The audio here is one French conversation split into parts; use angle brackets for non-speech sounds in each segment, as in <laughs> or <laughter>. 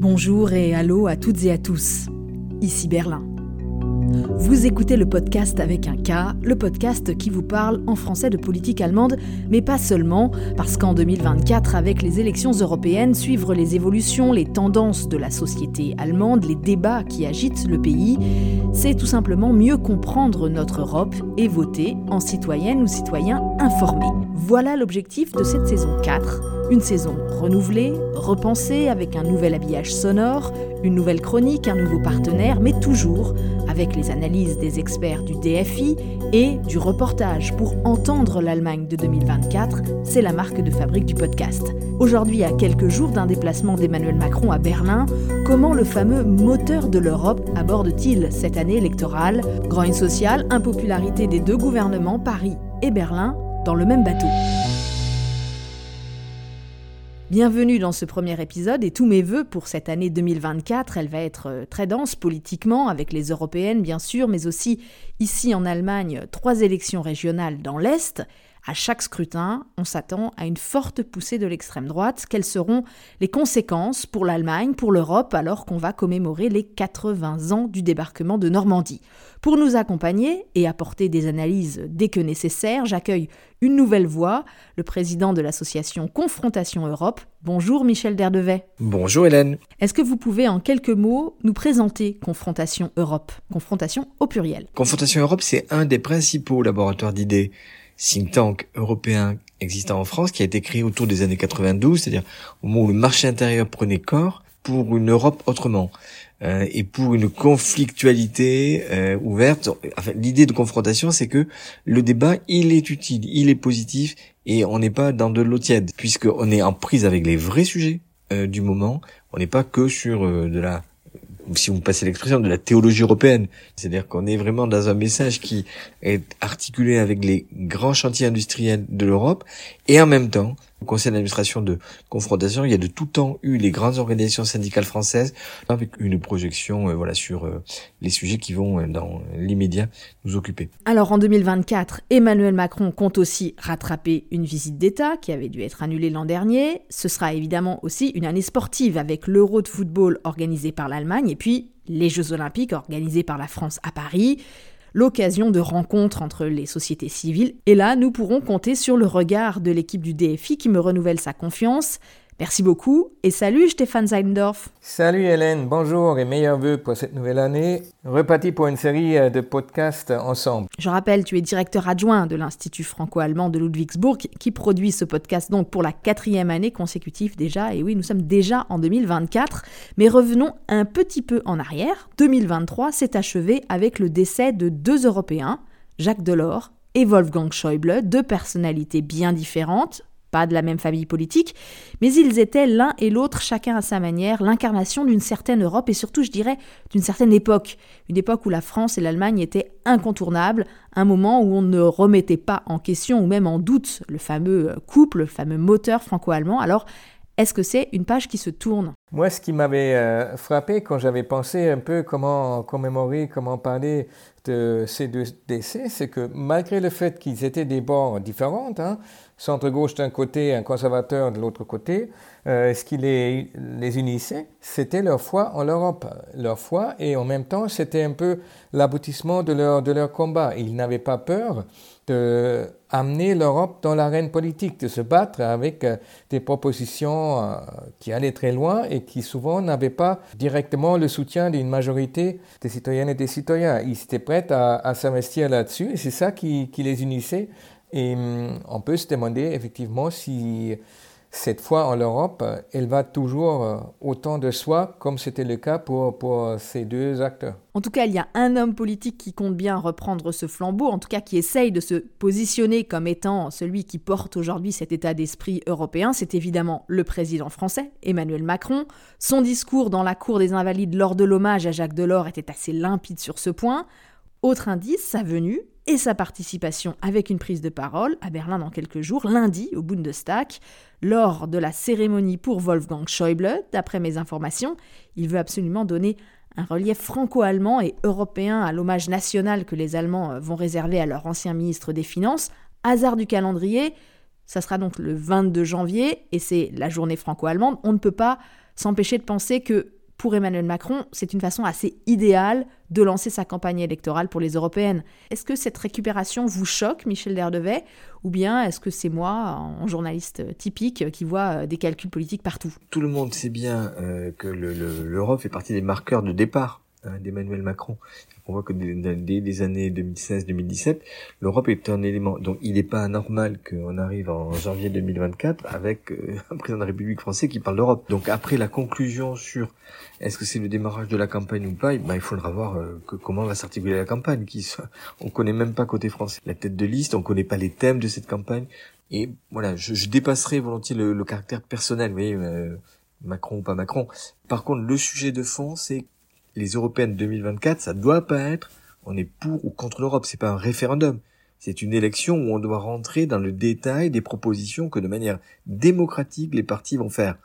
Bonjour et allô à toutes et à tous. Ici Berlin. Vous écoutez le podcast avec un K, le podcast qui vous parle en français de politique allemande, mais pas seulement, parce qu'en 2024, avec les élections européennes, suivre les évolutions, les tendances de la société allemande, les débats qui agitent le pays, c'est tout simplement mieux comprendre notre Europe et voter en citoyenne ou citoyen informé. Voilà l'objectif de cette saison 4 une saison renouvelée, repensée avec un nouvel habillage sonore, une nouvelle chronique, un nouveau partenaire, mais toujours avec les analyses des experts du DFI et du reportage pour entendre l'Allemagne de 2024. C'est la marque de fabrique du podcast. Aujourd'hui, à quelques jours d'un déplacement d'Emmanuel Macron à Berlin, comment le fameux moteur de l'Europe aborde-t-il cette année électorale? Grogne sociale, impopularité des deux gouvernements, Paris et Berlin, dans le même bateau. Bienvenue dans ce premier épisode et tous mes voeux pour cette année 2024. Elle va être euh, très dense politiquement, avec les européennes bien sûr, mais aussi ici en Allemagne, trois élections régionales dans l'Est. À chaque scrutin, on s'attend à une forte poussée de l'extrême droite. Quelles seront les conséquences pour l'Allemagne, pour l'Europe, alors qu'on va commémorer les 80 ans du débarquement de Normandie? Pour nous accompagner et apporter des analyses dès que nécessaire, j'accueille une nouvelle voix, le président de l'association Confrontation Europe. Bonjour Michel Derdevet. Bonjour Hélène. Est-ce que vous pouvez en quelques mots nous présenter Confrontation Europe? Confrontation au pluriel. Confrontation Europe, c'est un des principaux laboratoires d'idées think tank européen existant en France qui a été créé autour des années 92, c'est-à-dire au moment où le marché intérieur prenait corps pour une Europe autrement euh, et pour une conflictualité euh, ouverte. Enfin, l'idée de confrontation, c'est que le débat, il est utile, il est positif et on n'est pas dans de l'eau tiède puisqu'on est en prise avec les vrais sujets euh, du moment. On n'est pas que sur de la si vous passez l'expression, de la théologie européenne. C'est-à-dire qu'on est vraiment dans un message qui est articulé avec les grands chantiers industriels de l'Europe et en même temps, au conseil d'administration de confrontation, il y a de tout temps eu les grandes organisations syndicales françaises avec une projection euh, voilà sur euh, les sujets qui vont euh, dans l'immédiat nous occuper. Alors en 2024, Emmanuel Macron compte aussi rattraper une visite d'État qui avait dû être annulée l'an dernier. Ce sera évidemment aussi une année sportive avec l'Euro de football organisé par l'Allemagne et puis les Jeux olympiques organisés par la France à Paris l'occasion de rencontres entre les sociétés civiles. Et là, nous pourrons compter sur le regard de l'équipe du DFI qui me renouvelle sa confiance Merci beaucoup et salut Stéphane Zeindorf. Salut Hélène, bonjour et meilleurs vœux pour cette nouvelle année. Reparti pour une série euh, de podcasts ensemble. Je rappelle, tu es directeur adjoint de l'Institut franco-allemand de Ludwigsburg qui produit ce podcast donc pour la quatrième année consécutive déjà. Et oui, nous sommes déjà en 2024. Mais revenons un petit peu en arrière. 2023 s'est achevé avec le décès de deux Européens, Jacques Delors et Wolfgang Schäuble, deux personnalités bien différentes, pas de la même famille politique, mais ils étaient l'un et l'autre, chacun à sa manière, l'incarnation d'une certaine Europe et surtout, je dirais, d'une certaine époque. Une époque où la France et l'Allemagne étaient incontournables, un moment où on ne remettait pas en question ou même en doute le fameux couple, le fameux moteur franco-allemand. Alors, est-ce que c'est une page qui se tourne? Moi, ce qui m'avait euh, frappé quand j'avais pensé un peu comment commémorer, comment parler de ces deux décès, c'est que malgré le fait qu'ils étaient des bords différents, hein, centre-gauche d'un côté, un conservateur de l'autre côté, euh, ce qui les, les unissait, c'était leur foi en l'Europe. Leur foi, et en même temps, c'était un peu l'aboutissement de leur, de leur combat. Ils n'avaient pas peur d'amener l'Europe dans l'arène politique, de se battre avec euh, des propositions euh, qui allaient très loin et qui souvent n'avaient pas directement le soutien d'une majorité des citoyennes et des citoyens. Ils étaient prêts à, à s'investir là-dessus et c'est ça qui, qui les unissait et hum, on peut se demander effectivement si cette foi en l'Europe, elle va toujours euh, autant de soi comme c'était le cas pour, pour ces deux acteurs. En tout cas, il y a un homme politique qui compte bien reprendre ce flambeau, en tout cas qui essaye de se positionner comme étant celui qui porte aujourd'hui cet état d'esprit européen. C'est évidemment le président français, Emmanuel Macron. Son discours dans la cour des Invalides lors de l'hommage à Jacques Delors était assez limpide sur ce point. Autre indice, sa venue et sa participation avec une prise de parole à Berlin dans quelques jours, lundi au Bundestag, lors de la cérémonie pour Wolfgang Schäuble. D'après mes informations, il veut absolument donner un relief franco-allemand et européen à l'hommage national que les Allemands vont réserver à leur ancien ministre des Finances. Hasard du calendrier, Ça sera donc le 22 janvier et c'est la journée franco-allemande. On ne peut pas s'empêcher de penser que pour Emmanuel Macron, c'est une façon assez idéale de lancer sa campagne électorale pour les européennes. Est-ce que cette récupération vous choque, Michel Derdevet, ou bien est-ce que c'est moi, en journaliste typique, qui vois euh, des calculs politiques partout? Tout le monde sait bien euh, que l'Europe fait partie des marqueurs de départ d'Emmanuel Macron on voit que dès les années 2016-2017, l'Europe est un élément. Donc il n'est pas anormal qu'on arrive en janvier 2024 avec euh, un président de la République français qui parle d'Europe. Donc après la conclusion sur est-ce que c'est le démarrage de la campagne ou pas, ben, il faudra voir euh, que, comment va s'articuler la campagne. Qui, on connaît même pas côté français la tête de liste, on connaît pas les thèmes de cette campagne. Et voilà, je, je dépasserai volontiers le, caractère personnel, vous voyez, euh, Macron ou pas Macron. Par contre, le sujet de fond, c'est les européennes 2024, ça doit pas être on est pour ou contre l'Europe, c'est pas un référendum. C'est une élection où on doit rentrer dans le détail des propositions que de manière démocratique les partis vont faire.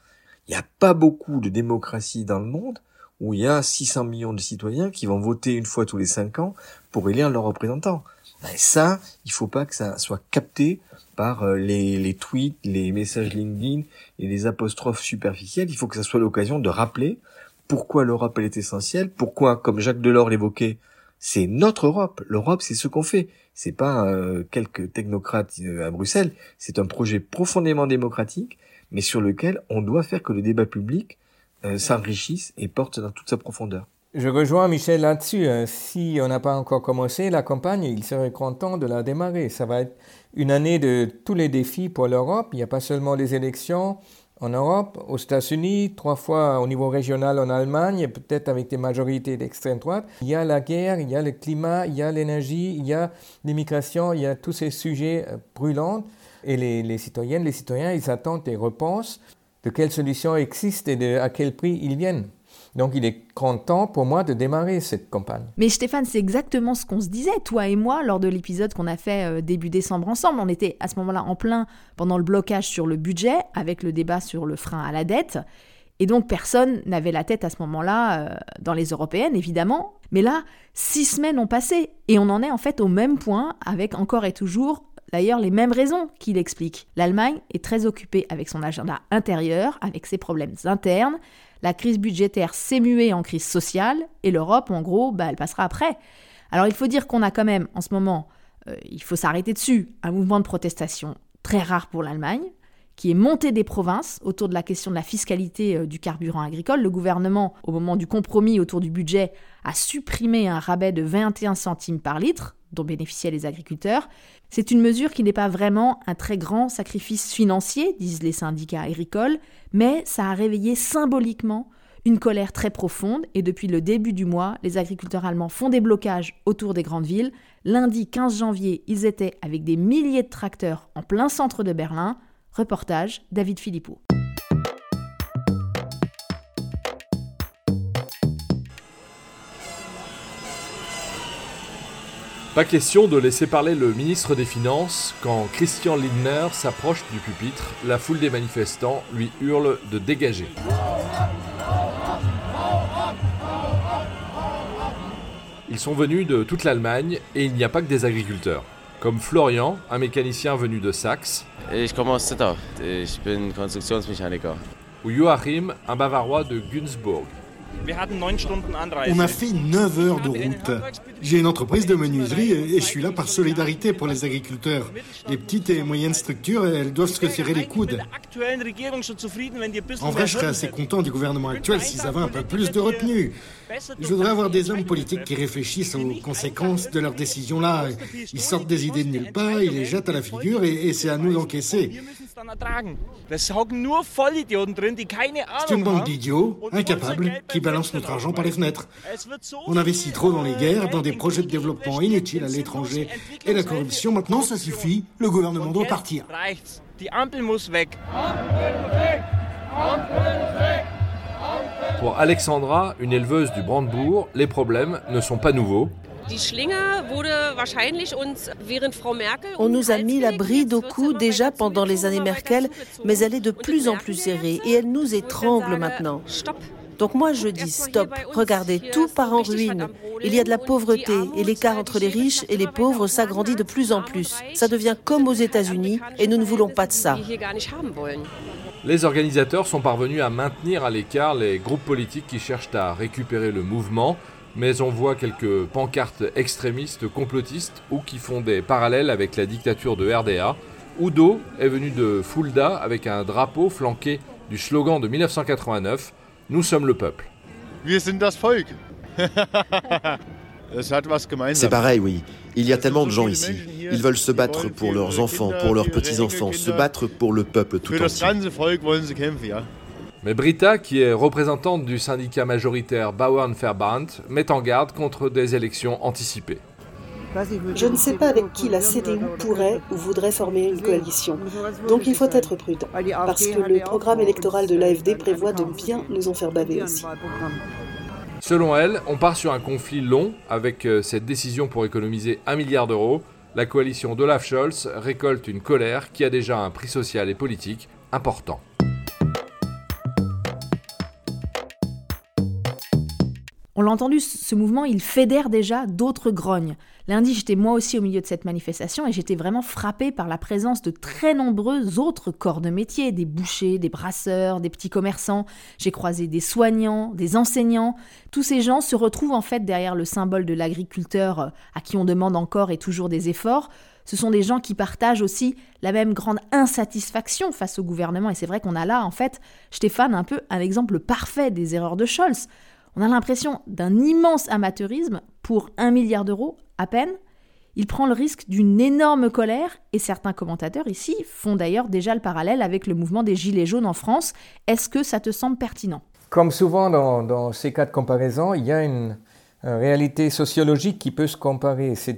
Il n'y a pas beaucoup de démocratie dans le monde où il y a 600 millions de citoyens qui vont voter une fois tous les cinq ans pour élire leurs représentants. Ben ça, il faut pas que ça soit capté par euh, les, les tweets, les messages LinkedIn et les apostrophes superficielles. Il faut que ça soit l'occasion de rappeler pourquoi l'Europe elle est essentielle, pourquoi, comme Jacques Delors l'évoquait, c'est notre Europe. L'Europe, c'est ce qu'on fait. C'est pas euh, quelques technocrates euh, à Bruxelles. C'est un projet profondément démocratique, mais sur lequel on doit faire que le débat public euh, s'enrichisse et porte dans toute sa profondeur. Je rejoins Michel là-dessus. Hein. Si on n'a pas encore commencé la campagne, il serait content de la démarrer. Ça va être une année de tous les défis pour l'Europe. Il n'y a pas seulement les élections, en Europe, aux États-Unis, trois fois au niveau régional en Allemagne, peut-être avec des majorités d'extrême droite. Il y a la guerre, il y a le climat, il y a l'énergie, il y a l'immigration, il y a tous ces sujets euh, brûlants. Et les, citoyennes, les citoyens, ils attendent des réponses de quelles solutions existent et à quel prix ils viennent. Donc il est grand temps pour moi de démarrer cette campagne. Mais Stéphane, c'est exactement ce qu'on se disait, toi et moi, lors de l'épisode qu'on a fait euh, début décembre ensemble. On était à ce moment-là en plein pendant le blocage sur le budget, avec le débat sur le frein à la dette. Et donc personne n'avait la tête à ce moment-là euh, dans les européennes, évidemment. Mais là, six semaines ont passé et on en est en fait au même point, avec encore et toujours d'ailleurs les mêmes raisons qu'il explique. L'Allemagne est très occupée avec son agenda intérieur, avec ses problèmes internes, la crise budgétaire s'est muée en crise sociale et l'Europe, en gros, bah, elle passera après. Alors il faut dire qu'on a quand même, en ce moment, euh, il faut s'arrêter dessus, un mouvement de protestation très rare pour l'Allemagne, qui est monté des provinces autour de la question de la fiscalité euh, du carburant agricole. Le gouvernement, au moment du compromis autour du budget, a supprimé un rabais de 21 centimes par litre dont bénéficiaient les agriculteurs. C'est une mesure qui n'est pas vraiment un très grand sacrifice financier, disent les syndicats agricoles, mais ça a réveillé symboliquement une colère très profonde et depuis le début du mois, les agriculteurs allemands font des blocages autour des grandes villes. Lundi 15 janvier, ils étaient avec des milliers de tracteurs en plein centre de Berlin. Reportage David Philippot. Pas question de laisser parler le ministre des Finances quand Christian Lindner s'approche du pupitre. La foule des manifestants lui hurle de dégager. Ils sont venus de toute l'Allemagne et il n'y a pas que des agriculteurs. Comme Florian, un mécanicien venu de Saxe. Bin Konstruktionsmechaniker. Ou Joachim, un Bavarois de Günzburg. On a fait 9 heures de route. J'ai une entreprise de menuiserie et je suis là par solidarité pour les agriculteurs. Les petites et moyennes structures, elles doivent se serrer les coudes. En vrai, je serais assez content du gouvernement actuel s'ils avaient un peu plus de retenue. Je voudrais avoir des hommes politiques qui réfléchissent aux conséquences de leurs décisions-là. Ils sortent des idées de nulle part, ils les jettent à la figure et, c'est à nous d'encaisser. C'est une bande d'idiots, incapables, qui balancent notre argent par les fenêtres. On investit trop dans les guerres, dans des projets de développement inutiles à l'étranger et la corruption. Maintenant, ça suffit. Le gouvernement doit partir. Pour Alexandra, une éleveuse du Brandebourg, les problèmes ne sont pas nouveaux. On nous a mis la bride au cou déjà pendant les années Merkel, mais elle est de plus en plus serrée et elle nous étrangle maintenant. Donc moi je dis stop, regardez, tout part en ruine. Il y a de la pauvreté et l'écart entre les riches et les pauvres s'agrandit de plus en plus. Ça devient comme aux États-Unis et nous ne voulons pas de ça. Les organisateurs sont parvenus à maintenir à l'écart les groupes politiques qui cherchent à récupérer le mouvement, mais on voit quelques pancartes extrémistes complotistes ou qui font des parallèles avec la dictature de RDA. Udo est venu de Fulda avec un drapeau flanqué du slogan de 1989 Nous sommes le peuple. <laughs> C'est pareil, oui. Il y a tellement de gens ici. Ils veulent se battre pour leurs enfants, pour leurs petits-enfants, se battre pour le peuple tout entier. Mais Brita, qui est représentante du syndicat majoritaire Bauernverband, met en garde contre des élections anticipées. Je ne sais pas avec qui la CDU pourrait ou voudrait former une coalition. Donc il faut être prudent, parce que le programme électoral de l'AFD prévoit de bien nous en faire baver aussi. Selon elle, on part sur un conflit long avec euh, cette décision pour économiser un milliard d'euros. La coalition d'Olaf Scholz récolte une colère qui a déjà un prix social et politique important. L'a entendu, ce mouvement, il fédère déjà d'autres grognes. Lundi, j'étais moi aussi au milieu de cette manifestation et j'étais vraiment frappée par la présence de très nombreux autres corps de métier, des bouchers, des brasseurs, des petits commerçants. J'ai croisé des soignants, des enseignants. Tous ces gens se retrouvent en fait derrière le symbole de l'agriculteur euh, à qui on demande encore et toujours des efforts. Ce sont des gens qui partagent aussi la même grande insatisfaction face au gouvernement. Et c'est vrai qu'on a là, en fait, Stéphane, un peu un exemple parfait des erreurs de Scholz. On a l'impression d'un immense amateurisme pour un milliard d'euros à peine. Il prend le risque d'une énorme colère et certains commentateurs ici font d'ailleurs déjà le parallèle avec le mouvement des Gilets jaunes en France. Est-ce que ça te semble pertinent? Comme souvent dans, ces cas de comparaison, il y a une, une réalité sociologique qui peut se comparer. Euh,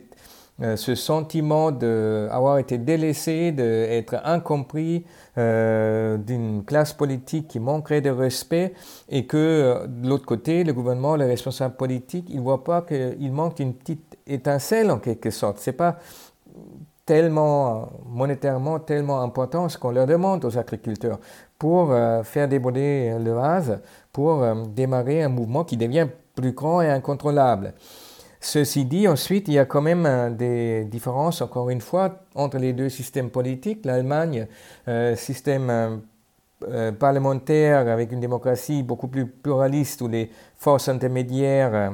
ce sentiment d'avoir été délaissé, d'être incompris, euh, d'une classe politique qui manquerait de respect et que euh, de l'autre côté, le gouvernement, les responsables politiques, ils ne voient pas qu'il manque une petite étincelle en quelque sorte. C'est pas tellement monétairement tellement important ce qu'on leur demande aux agriculteurs pour faire déborder le vase, pour démarrer un mouvement qui devient plus grand et incontrôlable. Ceci dit, ensuite, il y a quand même euh, des différences, encore une fois, entre les deux systèmes politiques. L'Allemagne, euh, système euh, parlementaire avec une démocratie beaucoup plus pluraliste où les forces intermédiaires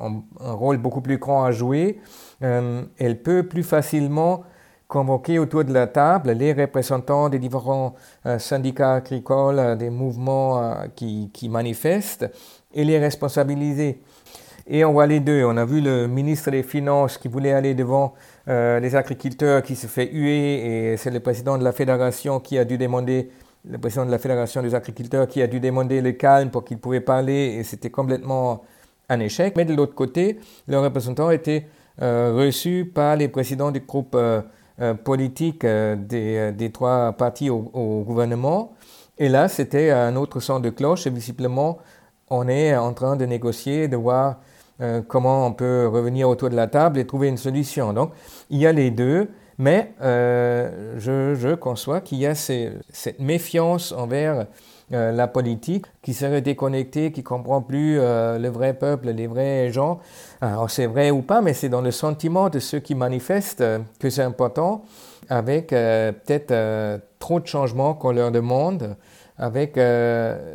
ont un rôle beaucoup plus grand à jouer, elle peut plus facilement convoquer autour de la table les représentants des différents syndicats agricoles, des mouvements qui manifestent et les responsabiliser. Et on voit les deux. On a vu le ministre des Finances qui voulait aller devant euh, les agriculteurs qui se fait huer et c'est le président de la fédération qui a dû demander, le président de la fédération des agriculteurs qui a dû demander le calme pour qu'il pouvait parler et c'était complètement un échec. Mais de l'autre côté, le représentant était euh, reçu par les présidents du groupe euh, politique des, des, trois partis au, au, gouvernement. Et là, c'était un autre son de cloche et visiblement, on est en train de négocier, de voir euh, comment on peut revenir autour de la table et trouver une solution. Donc, il y a les deux, mais euh, je, conçois qu'il y a cette méfiance envers euh, la politique qui serait déconnectée, qui ne comprend plus le vrai peuple, les vrais gens. Alors, c'est vrai ou pas, mais c'est dans le sentiment de ceux qui manifestent que c'est important, avec peut-être trop de changements qu'on leur demande avec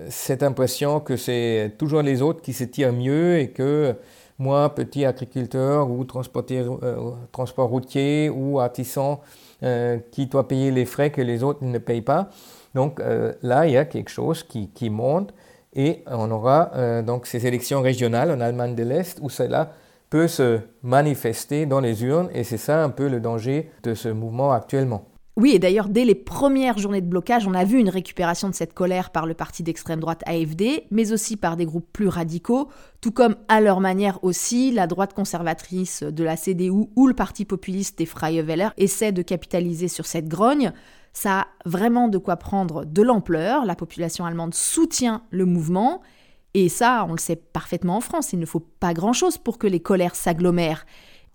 cette impression que c'est toujours les autres qui se tirent mieux et que moi, petit agriculteur ou euh, transport routier ou artisan euh, qui doit payer les frais que les autres ne payent pas. Donc euh, là, il y a quelque chose qui, qui monte et on aura donc ces élections régionales en Allemagne de l'Est où cela peut se manifester dans les urnes et c'est ça un peu le danger de ce mouvement actuellement. Oui, et d'ailleurs, dès les premières journées de blocage, on a vu une récupération de cette colère par le parti d'extrême droite AFD, mais aussi par des groupes plus radicaux, tout comme à leur manière aussi, la droite conservatrice de la CDU ou le parti populiste des Freie Wähler essaient de capitaliser sur cette grogne. Ça a vraiment de quoi prendre de l'ampleur, la population allemande soutient le mouvement, et ça, on le sait parfaitement en France, il ne faut pas grand-chose pour que les colères s'agglomèrent.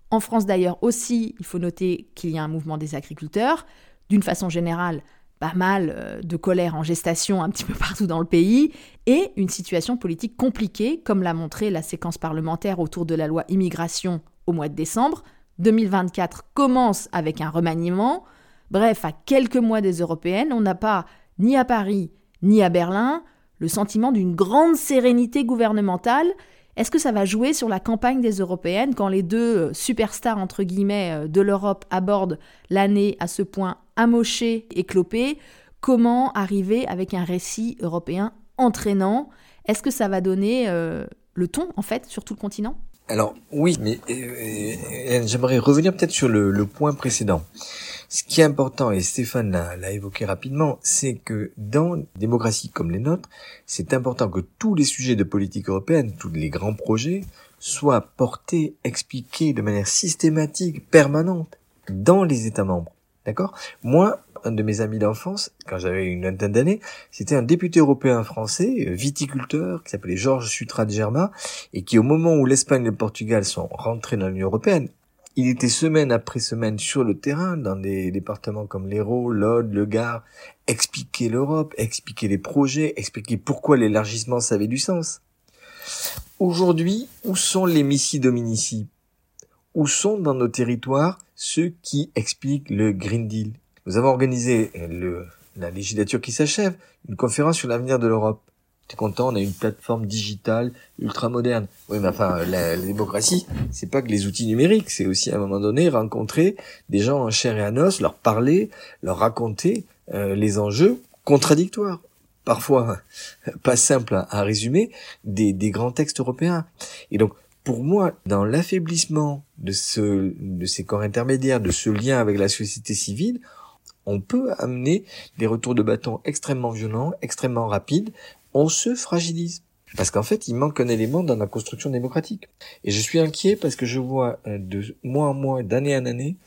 En France d'ailleurs aussi, il faut noter qu'il y a un mouvement des agriculteurs, d'une façon générale, pas mal euh, de colère en gestation un petit peu partout dans le pays, et une situation politique compliquée, comme l'a montré la séquence parlementaire autour de la loi immigration au mois de décembre. 2024 commence avec un remaniement. Bref, à quelques mois des européennes, on n'a pas, ni à Paris, ni à Berlin, le sentiment d'une grande sérénité gouvernementale. Est-ce que ça va jouer sur la campagne des européennes quand les deux euh, superstars entre guillemets euh, de l'Europe abordent l'année à ce point amochée et clopée Comment arriver avec un récit européen entraînant? Est-ce que ça va donner euh, le ton en fait sur tout le continent? Alors oui, mais j'aimerais revenir peut-être sur le, point précédent. Ce qui est important, et Stéphane l'a évoqué rapidement, c'est que dans une démocratie comme les nôtres, c'est important que tous les sujets de politique européenne, tous les grands projets, soient portés, expliqués de manière systématique, permanente, dans les États membres. D'accord? Moi, un de mes amis d'enfance, quand j'avais une vingtaine d'années, c'était un député européen français, viticulteur, qui s'appelait Georges Sutra de Germa, et qui, au moment où l'Espagne et le Portugal sont rentrés dans l'Union européenne, il était semaine après semaine sur le terrain, dans des départements comme l'Hérault, l'Aude, le Gard, expliquer l'Europe, expliquer les projets, expliquer pourquoi l'élargissement ça avait du sens. Aujourd'hui, où sont les missi dominici? Où sont dans nos territoires ceux qui expliquent le Green Deal? Nous avons organisé le, la législature qui s'achève, une conférence sur l'avenir de l'Europe content, on a une plateforme digitale ultra moderne. Oui, mais enfin, la, démocratie, c'est pas que les outils numériques, c'est aussi à un moment donné rencontrer des gens en chair et en os, leur parler, leur raconter euh, les enjeux contradictoires, parfois <laughs> pas simples à, résumer, des, des grands textes européens. Et donc, pour moi, dans l'affaiblissement de ce, de ces corps intermédiaires, de ce lien avec la société civile, on peut amener des retours de bâton extrêmement violents, extrêmement rapides, on se fragilise. Parce qu'en fait, il manque un élément dans la construction démocratique. Et je suis inquiet parce que je vois euh, de mois en mois, d'année en année,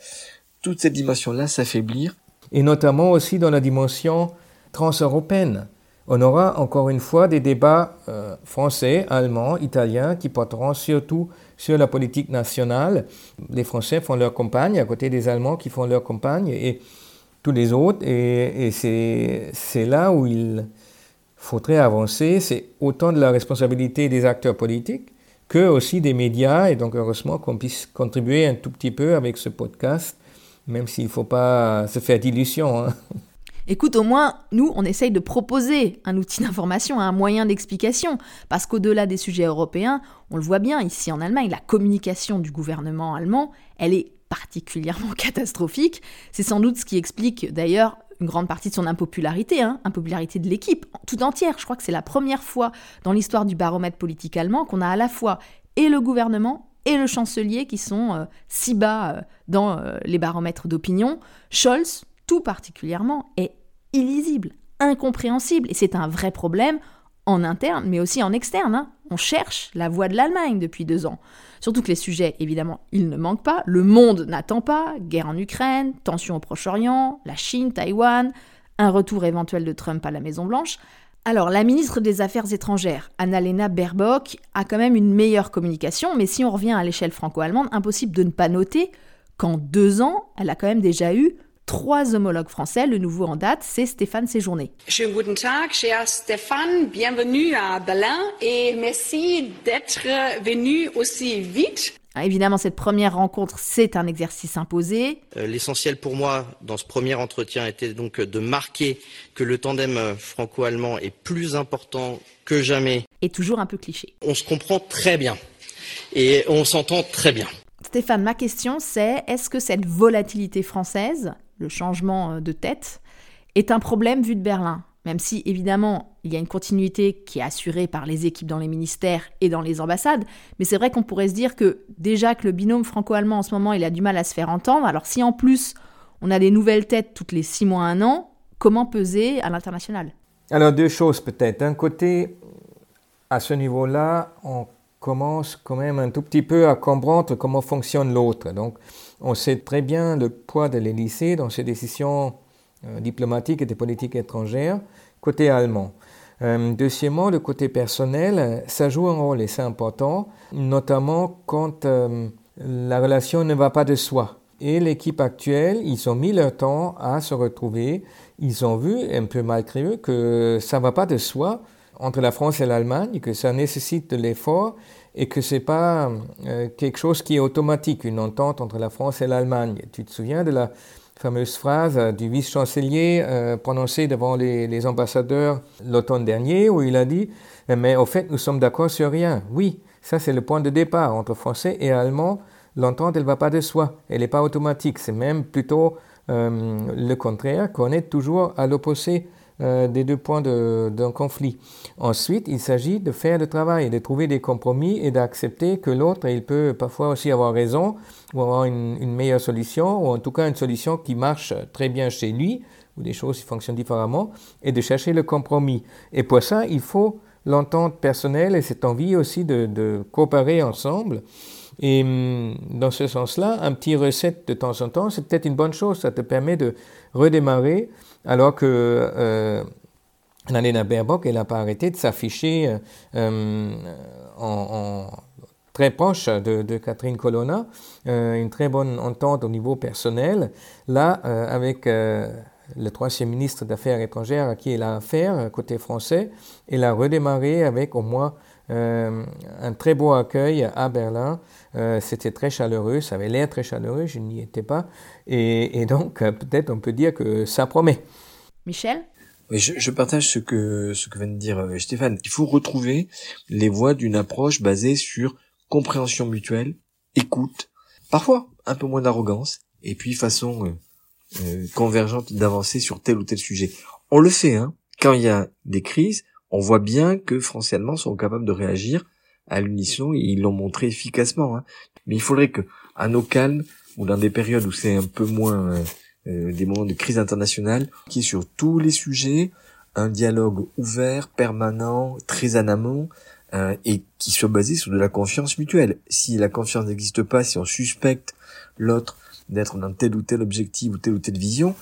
toute cette dimension-là s'affaiblir. Et notamment aussi dans la dimension transeuropéenne. On aura encore une fois des débats euh, français, allemands, italiens qui porteront surtout sur la politique nationale. Les Français font leur campagne à côté des Allemands qui font leur campagne et tous les autres. Et, c'est là où ils faudrait avancer, c'est autant de la responsabilité des acteurs politiques que aussi des médias. Et donc, heureusement qu'on puisse contribuer un tout petit peu avec ce podcast, même s'il ne faut pas se faire d'illusions. Hein. <laughs> Écoute, au moins, nous, on essaye de proposer un outil <laughs> d'information, un moyen d'explication, parce qu'au-delà des sujets européens, on le voit bien ici en Allemagne, la communication du gouvernement allemand, elle est particulièrement <laughs> catastrophique. C'est sans doute ce qui explique d'ailleurs une grande partie de son impopularité, hein, impopularité de l'équipe tout entière. Je crois que c'est la première fois dans l'histoire du baromètre politique allemand qu'on a à la fois et le gouvernement et le chancelier qui sont euh, si bas euh, dans euh, les baromètres d'opinion. Scholz, tout particulièrement, est illisible, incompréhensible, et c'est un vrai problème en interne, mais aussi en externe. Hein. On cherche la voix de l'Allemagne depuis deux ans. Surtout que les sujets, évidemment, ils ne manquent pas. Le monde n'attend pas. Guerre en Ukraine, tension au Proche-Orient, la Chine, Taïwan, un retour éventuel de Trump à la Maison-Blanche. Alors, la ministre des Affaires étrangères, Annalena Baerbock, a quand même une meilleure communication, mais si on revient à l'échelle franco-allemande, impossible de ne pas noter qu'en deux ans, elle a quand même déjà eu trois homologues français. Le nouveau en date, c'est Stéphane Séjourné. Schönen guten Tag, cher Stéphane. Bienvenue à Berlin et merci d'être venu aussi vite. Ah, évidemment, cette première rencontre, c'est un exercice imposé. Euh, l'essentiel pour moi dans ce premier entretien était donc de marquer que le tandem franco-allemand est plus important que jamais. Et toujours un peu cliché. On se comprend très bien et on s'entend très bien. Stéphane, ma question c'est est-ce que cette volatilité française le changement euh, de tête, est un problème vu de Berlin? Même si, évidemment, il y a une continuité qui est assurée par les équipes dans les ministères et dans les ambassades, mais c'est vrai qu'on pourrait se dire que déjà que le binôme franco-allemand en ce moment, il a du mal à se faire entendre, alors si en plus on a des nouvelles têtes toutes les six mois, un an, comment peser à l'international? Alors deux choses peut-être. D'un côté, à ce niveau-là, on commence quand même un tout petit peu à comprendre comment fonctionne l'autre. Donc, on sait très bien le poids de l'Élysée dans ses décisions euh, diplomatiques et de politique étrangère côté allemand. Euh, deuxièmement, le côté personnel, ça joue un rôle et c'est important, notamment quand euh, la relation ne va pas de soi. et l'équipe actuelle, ils ont mis leur temps à se retrouver. Ils ont vu, un peu malgré eux, que ça ne va pas de soi entre la France et l'Allemagne, que ça nécessite de l'effort et que ce n'est pas euh, quelque chose qui est automatique, une entente entre la France et l'Allemagne. Tu te souviens de la fameuse phrase du vice-chancelier euh, prononcée devant les, ambassadeurs l'automne dernier où il a dit Mais au fait, nous sommes d'accord sur rien. Oui, ça c'est le point de départ entre Français et Allemands l'entente, elle ne va pas de soi, elle n'est pas automatique, c'est même plutôt euh, le contraire, qu'on est toujours à l'opposé euh, des deux points d'un conflit. Ensuite, il s'agit de faire le travail, de trouver des compromis et d'accepter que l'autre, il peut parfois aussi avoir raison ou avoir une, meilleure solution, ou en tout cas une solution qui marche très bien chez lui, ou des choses qui fonctionnent différemment, et de chercher le compromis. Et pour ça, il faut l'entente personnelle et cette envie aussi de, de coopérer ensemble. Et hum, dans ce sens-là, un petit recette de temps en temps, c'est peut-être une bonne chose. Ça te permet de redémarrer, alors que euh, Annalena Baerbock, elle n'a pas arrêté de s'afficher euh, très proche de, Catherine Colonna, euh, une très bonne entente au niveau personnel. Là, euh, avec le troisième ministre d'Affaires étrangères à qui elle a affaire, côté français, elle a redémarré avec au moins un très beau accueil à Berlin. Euh, c'était très chaleureux, ça avait l'air très chaleureux, je n'y étais pas. Et, donc, euh, peut-être on peut dire que ça promet. Michel? Oui, je, je, partage ce que ce que vient de dire Stéphane. Il faut retrouver les voies d'une approche basée sur compréhension mutuelle, écoute, parfois un peu moins d'arrogance, et puis façon convergente d'avancer sur tel ou tel sujet. On le fait, hein. Quand il y a des crises, on voit bien que France et sont capables de réagir à l'unisson et ils l'ont montré efficacement. Hein. Mais il faudrait que, à nos calmes ou dans des périodes où c'est un peu moins euh, euh, des moments de crise internationale, qui est sur tous les sujets un dialogue ouvert, permanent, très en amont, euh, et qui soit basé sur de la confiance mutuelle. Si la confiance n'existe pas, si on suspecte l'autre d'être dans tel ou tel objectif ou telle ou telle vision,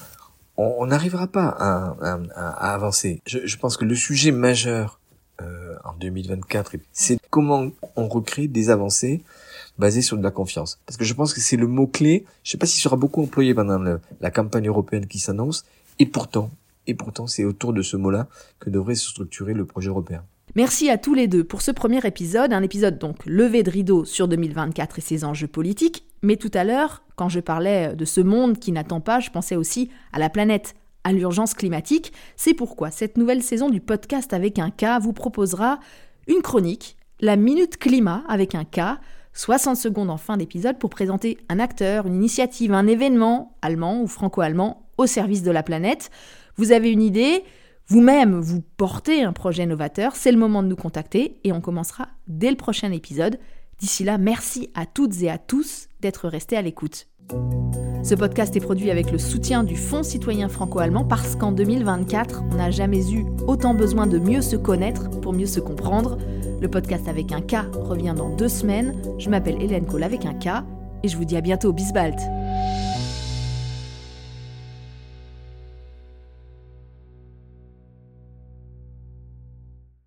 on n'arrivera pas à, avancer. Je, pense que le sujet majeur euh, en 2024, c'est comment on recrée des avancées basées sur de la confiance. Parce que je pense que c'est le mot-clé, je ne sais pas s'il sera beaucoup employé pendant la campagne européenne qui s'annonce, et pourtant, et pourtant c'est autour de ce mot-là que devrait se structurer le projet européen. Merci à tous les deux pour ce premier épisode, un épisode donc levé de rideau sur 2024 et ses enjeux politiques, mais tout à l'heure, quand je parlais de ce monde qui n'attend pas, je pensais aussi à la planète, à l'urgence climatique. C'est pourquoi cette nouvelle saison du podcast avec un K vous proposera une chronique, la Minute Climat avec un K, 60 secondes en fin d'épisode pour présenter un acteur, une initiative, un événement, allemand ou franco-allemand, au service de la planète. Vous avez une idée vous-même vous portez un projet novateur, c'est le moment de nous contacter et on commencera dès le prochain épisode. D'ici là, merci à toutes et à tous d'être restés à l'écoute. Ce podcast est produit avec le soutien du Fonds citoyen franco-allemand parce qu'en 2024, on n'a jamais eu autant besoin de mieux se connaître pour mieux se comprendre. Le podcast avec un K revient dans deux semaines. Je m'appelle Hélène Cole avec un K et je vous dis à bientôt. Bisbalt